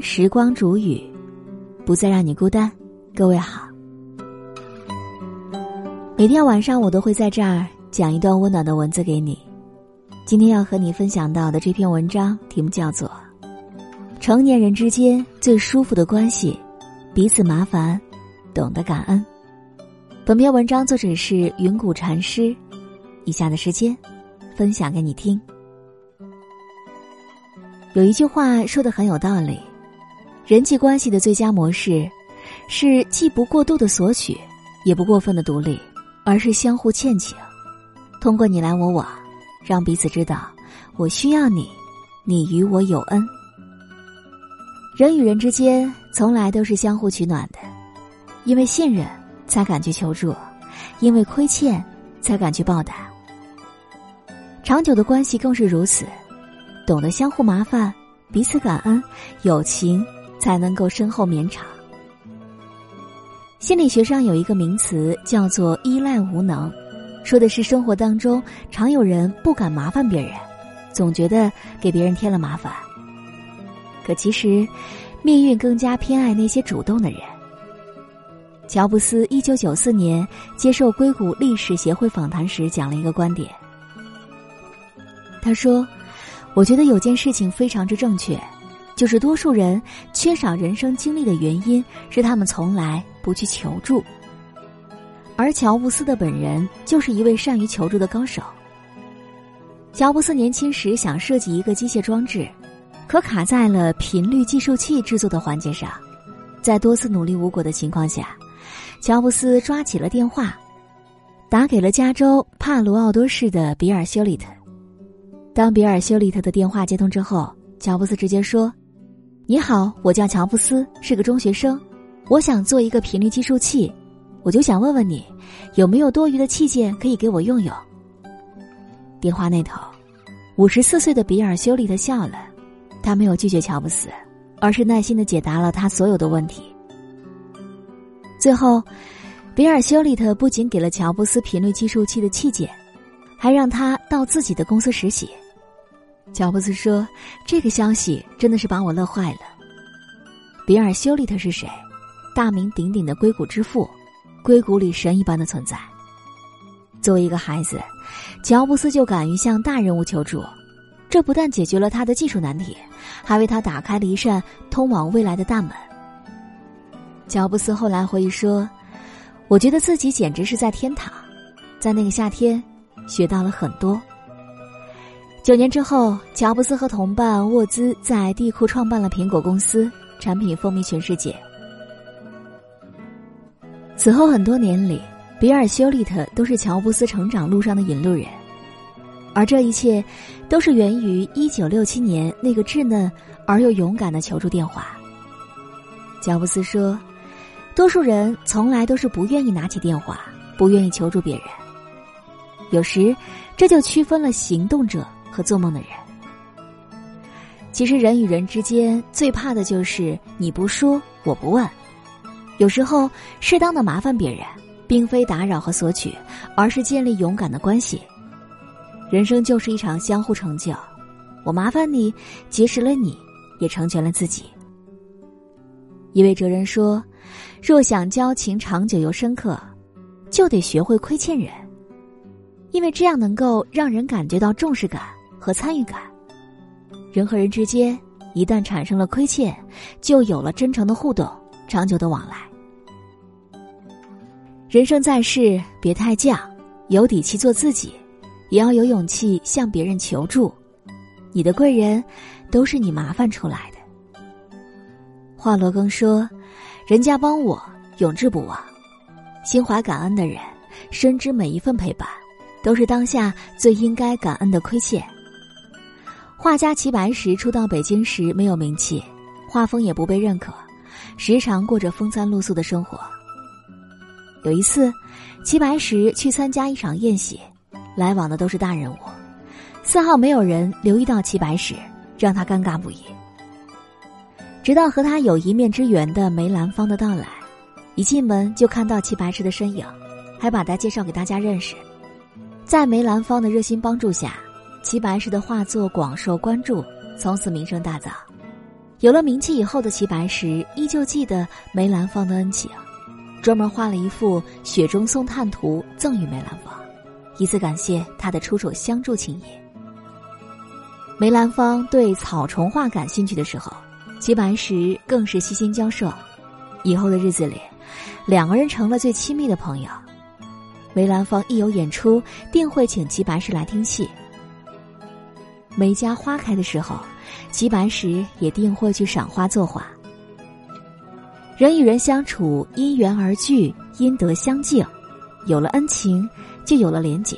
时光煮雨，不再让你孤单。各位好，每天晚上我都会在这儿讲一段温暖的文字给你。今天要和你分享到的这篇文章题目叫做《成年人之间最舒服的关系，彼此麻烦，懂得感恩》。本篇文章作者是云谷禅师。以下的时间，分享给你听。有一句话说的很有道理：人际关系的最佳模式，是既不过度的索取，也不过分的独立，而是相互欠情，通过你来我往，让彼此知道我需要你，你与我有恩。人与人之间从来都是相互取暖的，因为信任才敢去求助，因为亏欠才敢去报答。长久的关系更是如此。懂得相互麻烦，彼此感恩，友情才能够深厚绵长。心理学上有一个名词叫做“依赖无能”，说的是生活当中常有人不敢麻烦别人，总觉得给别人添了麻烦。可其实，命运更加偏爱那些主动的人。乔布斯一九九四年接受硅谷历史协会访谈时讲了一个观点，他说。我觉得有件事情非常之正确，就是多数人缺少人生经历的原因是他们从来不去求助。而乔布斯的本人就是一位善于求助的高手。乔布斯年轻时想设计一个机械装置，可卡在了频率计数器制作的环节上，在多次努力无果的情况下，乔布斯抓起了电话，打给了加州帕罗奥多市的比尔·休利特。当比尔·休利特的电话接通之后，乔布斯直接说：“你好，我叫乔布斯，是个中学生，我想做一个频率计数器，我就想问问你，有没有多余的器件可以给我用用？”电话那头，五十四岁的比尔·休利特笑了，他没有拒绝乔布斯，而是耐心的解答了他所有的问题。最后，比尔·休利特不仅给了乔布斯频率计数器的器件，还让他到自己的公司实习。乔布斯说：“这个消息真的是把我乐坏了。”比尔·休利特是谁？大名鼎鼎的硅谷之父，硅谷里神一般的存在。作为一个孩子，乔布斯就敢于向大人物求助，这不但解决了他的技术难题，还为他打开了一扇通往未来的大门。乔布斯后来回忆说：“我觉得自己简直是在天堂，在那个夏天，学到了很多。”九年之后，乔布斯和同伴沃兹在地库创办了苹果公司，产品风靡全世界。此后很多年里，比尔·休利特都是乔布斯成长路上的引路人，而这一切，都是源于一九六七年那个稚嫩而又勇敢的求助电话。乔布斯说：“多数人从来都是不愿意拿起电话，不愿意求助别人。有时，这就区分了行动者。”和做梦的人，其实人与人之间最怕的就是你不说我不问。有时候适当的麻烦别人，并非打扰和索取，而是建立勇敢的关系。人生就是一场相互成就，我麻烦你，结识了你，也成全了自己。一位哲人说：“若想交情长久又深刻，就得学会亏欠人，因为这样能够让人感觉到重视感。”和参与感，人和人之间一旦产生了亏欠，就有了真诚的互动，长久的往来。人生在世，别太犟，有底气做自己，也要有勇气向别人求助。你的贵人，都是你麻烦出来的。华罗庚说：“人家帮我，永志不忘。心怀感恩的人，深知每一份陪伴，都是当下最应该感恩的亏欠。”画家齐白石初到北京时没有名气，画风也不被认可，时常过着风餐露宿的生活。有一次，齐白石去参加一场宴席，来往的都是大人物，丝毫没有人留意到齐白石，让他尴尬不已。直到和他有一面之缘的梅兰芳的到来，一进门就看到齐白石的身影，还把他介绍给大家认识。在梅兰芳的热心帮助下。齐白石的画作广受关注，从此名声大噪。有了名气以后的齐白石，依旧记得梅兰芳的恩情，专门画了一幅《雪中送炭图》赠予梅兰芳，以此感谢他的出手相助情谊。梅兰芳对草虫画感兴趣的时候，齐白石更是悉心教授。以后的日子里，两个人成了最亲密的朋友。梅兰芳一有演出，定会请齐白石来听戏。梅家花开的时候，齐白石也定会去赏花作画。人与人相处，因缘而聚，因德相敬，有了恩情，就有了连结。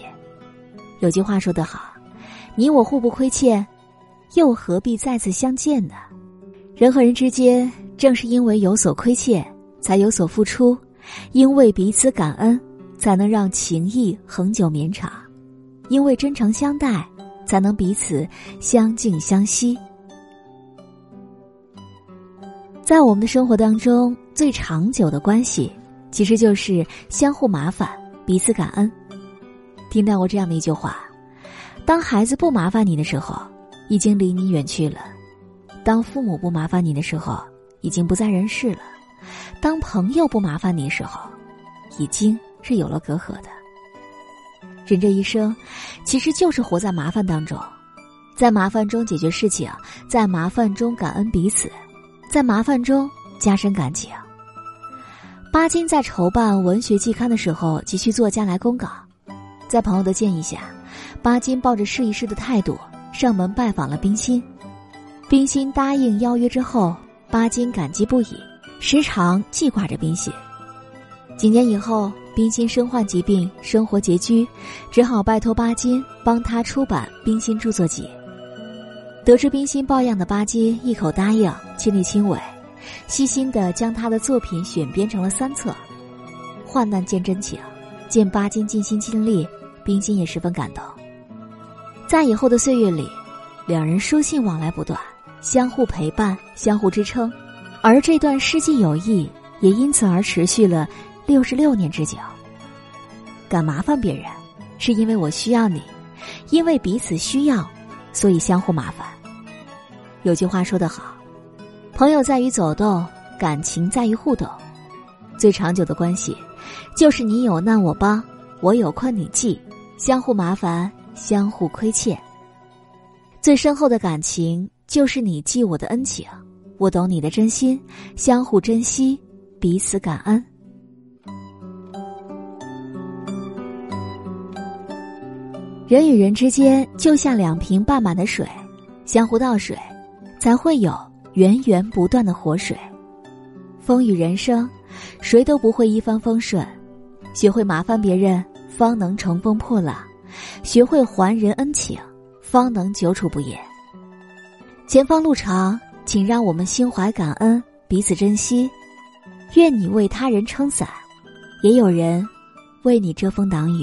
有句话说得好。你我互不亏欠，又何必再次相见呢？人和人之间，正是因为有所亏欠，才有所付出；因为彼此感恩，才能让情谊恒久绵长；因为真诚相待，才能彼此相敬相惜。在我们的生活当中，最长久的关系，其实就是相互麻烦，彼此感恩。听到过这样的一句话。当孩子不麻烦你的时候，已经离你远去了；当父母不麻烦你的时候，已经不在人世了；当朋友不麻烦你的时候，已经是有了隔阂的。人这一生，其实就是活在麻烦当中，在麻烦中解决事情，在麻烦中感恩彼此，在麻烦中加深感情。巴金在筹办文学季刊的时候，急需作家来公稿，在朋友的建议下。巴金抱着试一试的态度上门拜访了冰心，冰心答应邀约之后，巴金感激不已，时常记挂着冰心。几年以后，冰心身患疾病，生活拮据，只好拜托巴金帮他出版《冰心著作集》。得知冰心抱恙的巴金一口答应，亲力亲为，细心的将他的作品选编成了三册。患难见真情，见巴金尽心尽力，冰心也十分感动。在以后的岁月里，两人书信往来不断，相互陪伴，相互支撑，而这段世纪友谊也因此而持续了六十六年之久。敢麻烦别人，是因为我需要你，因为彼此需要，所以相互麻烦。有句话说得好，朋友在于走动，感情在于互动，最长久的关系，就是你有难我帮，我有困你济，相互麻烦。相互亏欠，最深厚的感情就是你记我的恩情，我懂你的真心，相互珍惜，彼此感恩。人与人之间就像两瓶半满的水，相互倒水，才会有源源不断的活水。风雨人生，谁都不会一帆风顺，学会麻烦别人，方能乘风破浪。学会还人恩情，方能久处不厌。前方路长，请让我们心怀感恩，彼此珍惜。愿你为他人撑伞，也有人为你遮风挡雨。